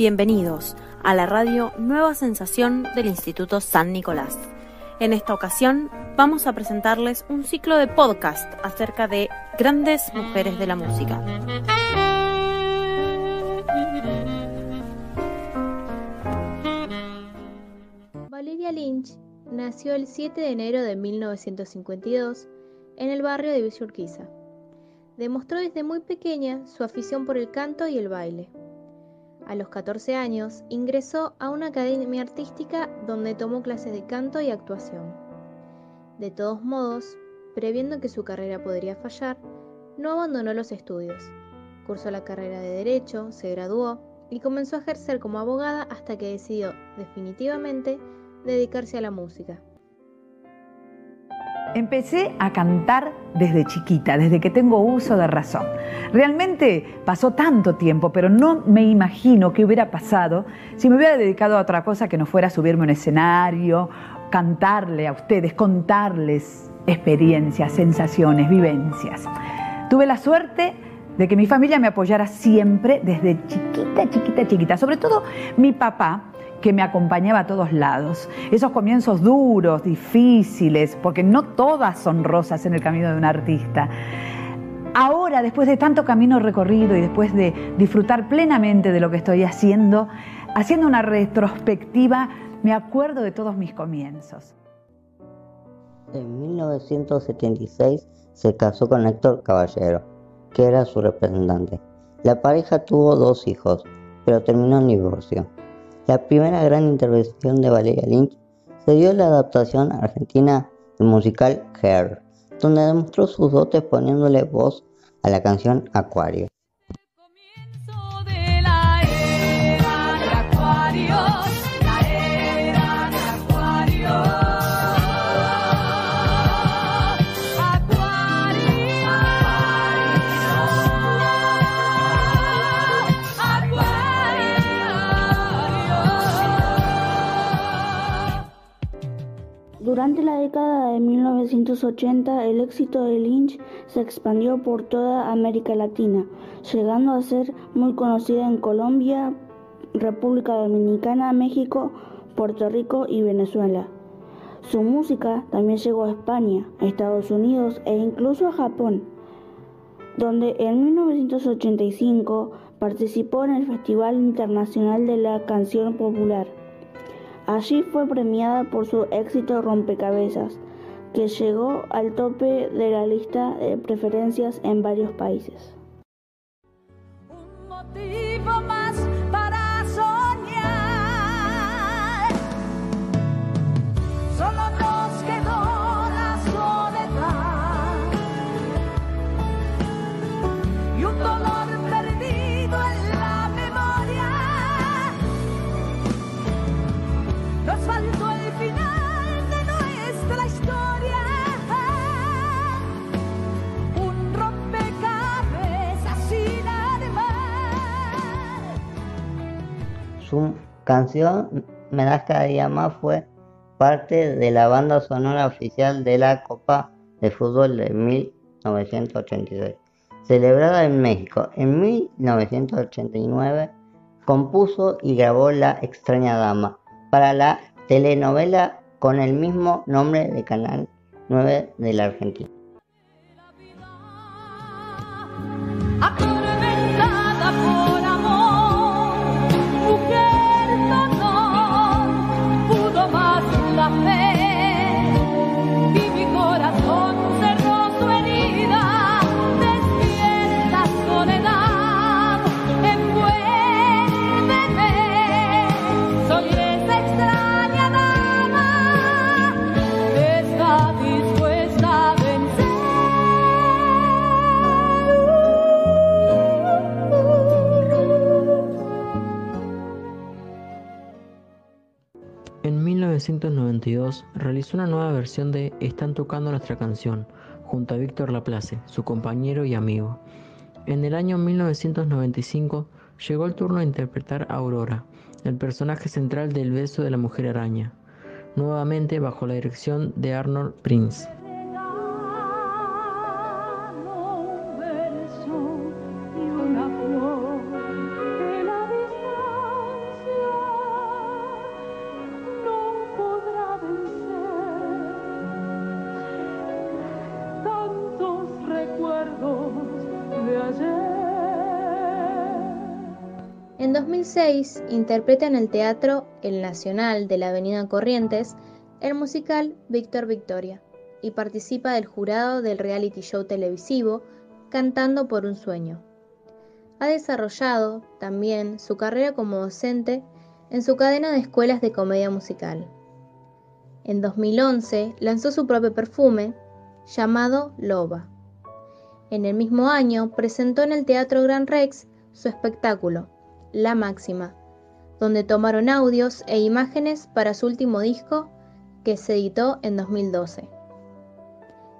Bienvenidos a la radio Nueva Sensación del Instituto San Nicolás. En esta ocasión vamos a presentarles un ciclo de podcast acerca de grandes mujeres de la música. Valeria Lynch nació el 7 de enero de 1952 en el barrio de Villa Demostró desde muy pequeña su afición por el canto y el baile. A los 14 años ingresó a una academia artística donde tomó clases de canto y actuación. De todos modos, previendo que su carrera podría fallar, no abandonó los estudios. Cursó la carrera de Derecho, se graduó y comenzó a ejercer como abogada hasta que decidió definitivamente dedicarse a la música. Empecé a cantar desde chiquita, desde que tengo uso de razón. Realmente pasó tanto tiempo, pero no me imagino qué hubiera pasado si me hubiera dedicado a otra cosa que no fuera subirme a un escenario, cantarle a ustedes, contarles experiencias, sensaciones, vivencias. Tuve la suerte de que mi familia me apoyara siempre desde chiquita, chiquita, chiquita. Sobre todo mi papá, que me acompañaba a todos lados. Esos comienzos duros, difíciles, porque no todas son rosas en el camino de un artista. Ahora, después de tanto camino recorrido y después de disfrutar plenamente de lo que estoy haciendo, haciendo una retrospectiva, me acuerdo de todos mis comienzos. En 1976 se casó con Héctor Caballero, que era su representante. La pareja tuvo dos hijos, pero terminó en divorcio. La primera gran intervención de Valeria Lynch se dio en la adaptación argentina del musical Hair, donde demostró sus dotes poniéndole voz a la canción Acuario. 1980, el éxito de Lynch se expandió por toda América Latina, llegando a ser muy conocida en Colombia, República Dominicana, México, Puerto Rico y Venezuela. Su música también llegó a España, Estados Unidos e incluso a Japón, donde en 1985 participó en el Festival Internacional de la Canción Popular. Allí fue premiada por su éxito Rompecabezas, que llegó al tope de la lista de preferencias en varios países. Canción Me das cada fue parte de la banda sonora oficial de la Copa de Fútbol de 1986, celebrada en México. En 1989 compuso y grabó La extraña dama para la telenovela con el mismo nombre de Canal 9 de la Argentina. 1992 realizó una nueva versión de Están tocando nuestra canción junto a Víctor Laplace, su compañero y amigo. En el año 1995 llegó el turno de interpretar a Aurora, el personaje central del beso de la mujer araña, nuevamente bajo la dirección de Arnold Prince. En 2006 interpreta en el Teatro El Nacional de la Avenida Corrientes el musical Víctor Victoria y participa del jurado del reality show televisivo Cantando por un Sueño. Ha desarrollado también su carrera como docente en su cadena de escuelas de comedia musical. En 2011 lanzó su propio perfume llamado Loba. En el mismo año presentó en el Teatro Gran Rex su espectáculo, La Máxima, donde tomaron audios e imágenes para su último disco que se editó en 2012.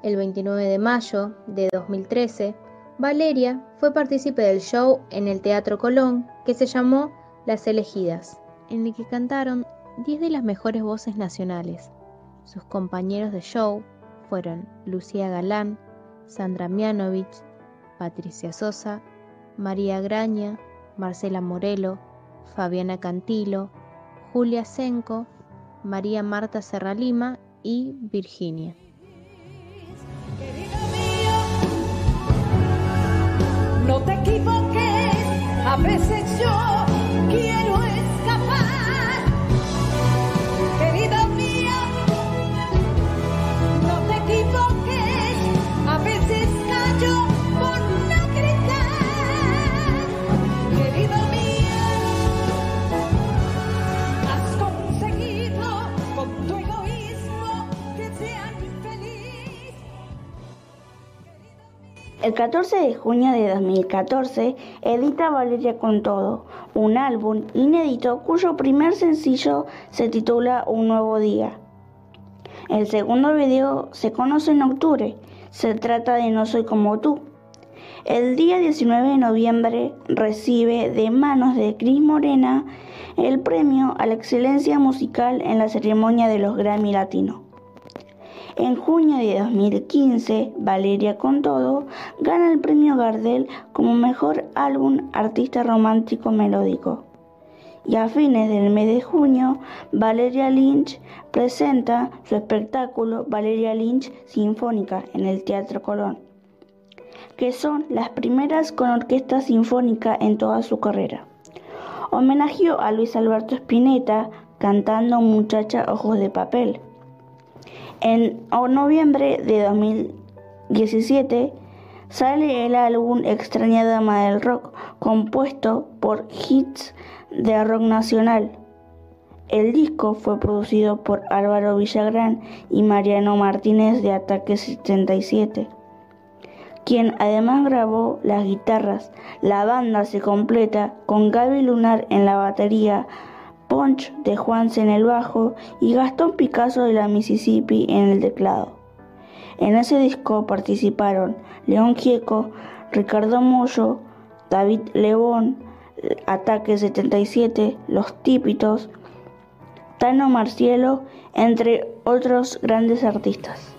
El 29 de mayo de 2013, Valeria fue partícipe del show en el Teatro Colón que se llamó Las Elegidas, en el que cantaron 10 de las mejores voces nacionales. Sus compañeros de show fueron Lucía Galán, Sandra Mianovich, Patricia Sosa, María Graña, Marcela Morelo, Fabiana Cantilo, Julia Senco, María Marta Serralima y Virginia. El 14 de junio de 2014 edita Valeria con Todo, un álbum inédito cuyo primer sencillo se titula Un nuevo día. El segundo video se conoce en octubre, se trata de No soy como tú. El día 19 de noviembre recibe de manos de Cris Morena el premio a la excelencia musical en la ceremonia de los Grammy Latino. En junio de 2015, Valeria con todo gana el premio Gardel como mejor álbum artista romántico melódico. Y a fines del mes de junio, Valeria Lynch presenta su espectáculo Valeria Lynch Sinfónica en el Teatro Colón, que son las primeras con orquesta sinfónica en toda su carrera. Homenajeó a Luis Alberto Spinetta cantando Muchacha Ojos de Papel. En noviembre de 2017 sale el álbum Extraña Dama del Rock, compuesto por hits de rock nacional. El disco fue producido por Álvaro Villagrán y Mariano Martínez de Ataque 77, quien además grabó las guitarras. La banda se completa con Gaby Lunar en la batería, Punch de Juanse en el bajo y Gastón Picasso de la Mississippi en el teclado. En ese disco participaron León Gieco, Ricardo Mollo, David Lebón, Ataque 77, Los Típitos, Tano Marcielo, entre otros grandes artistas.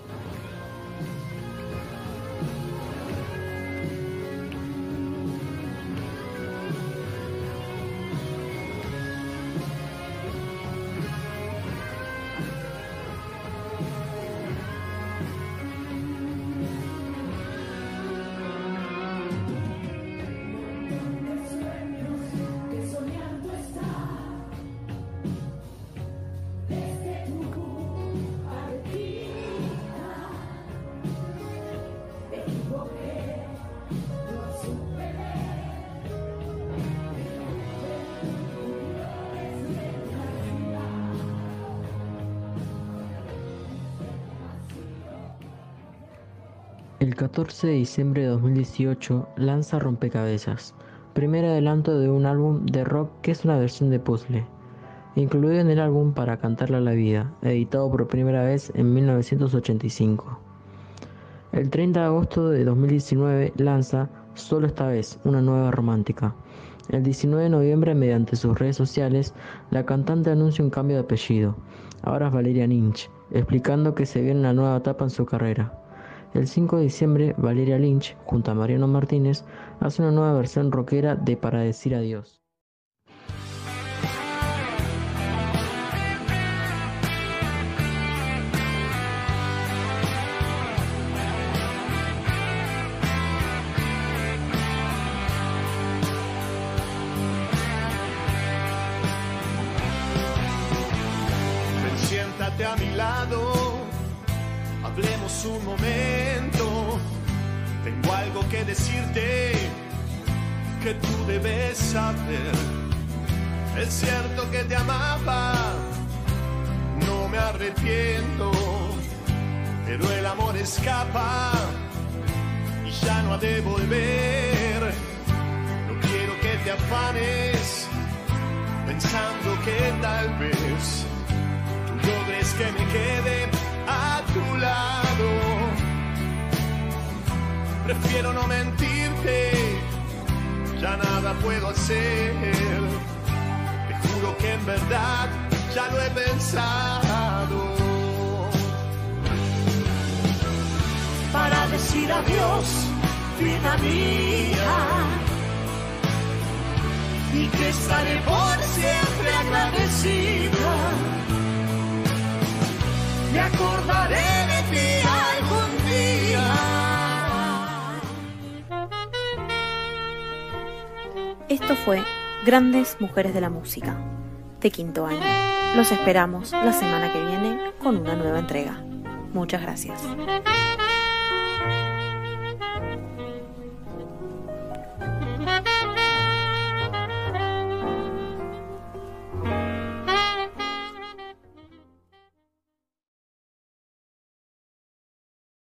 El 14 de diciembre de 2018 lanza Rompecabezas, primer adelanto de un álbum de rock que es una versión de puzzle, incluido en el álbum Para Cantarle a la Vida, editado por primera vez en 1985. El 30 de agosto de 2019 lanza Solo esta vez, una nueva romántica. El 19 de noviembre, mediante sus redes sociales, la cantante anuncia un cambio de apellido. Ahora es Valeria Lynch, explicando que se viene una nueva etapa en su carrera. El 5 de diciembre, Valeria Lynch, junto a Mariano Martínez, hace una nueva versión rockera de Para decir adiós. Siéntate a mi lado, hablemos un momento que decirte que tú debes saber. Es cierto que te amaba, no me arrepiento, pero el amor escapa y ya no ha de volver. No quiero que te afanes pensando que tal vez tú logres que me quede a tu lado. Prefiero no mentirte, ya nada puedo hacer. Te juro que en verdad ya lo he pensado. Para decir adiós, vida mía y que estaré por siempre agradecida. Me acordaré de ti Esto fue Grandes Mujeres de la Música, de quinto año. Los esperamos la semana que viene con una nueva entrega. Muchas gracias.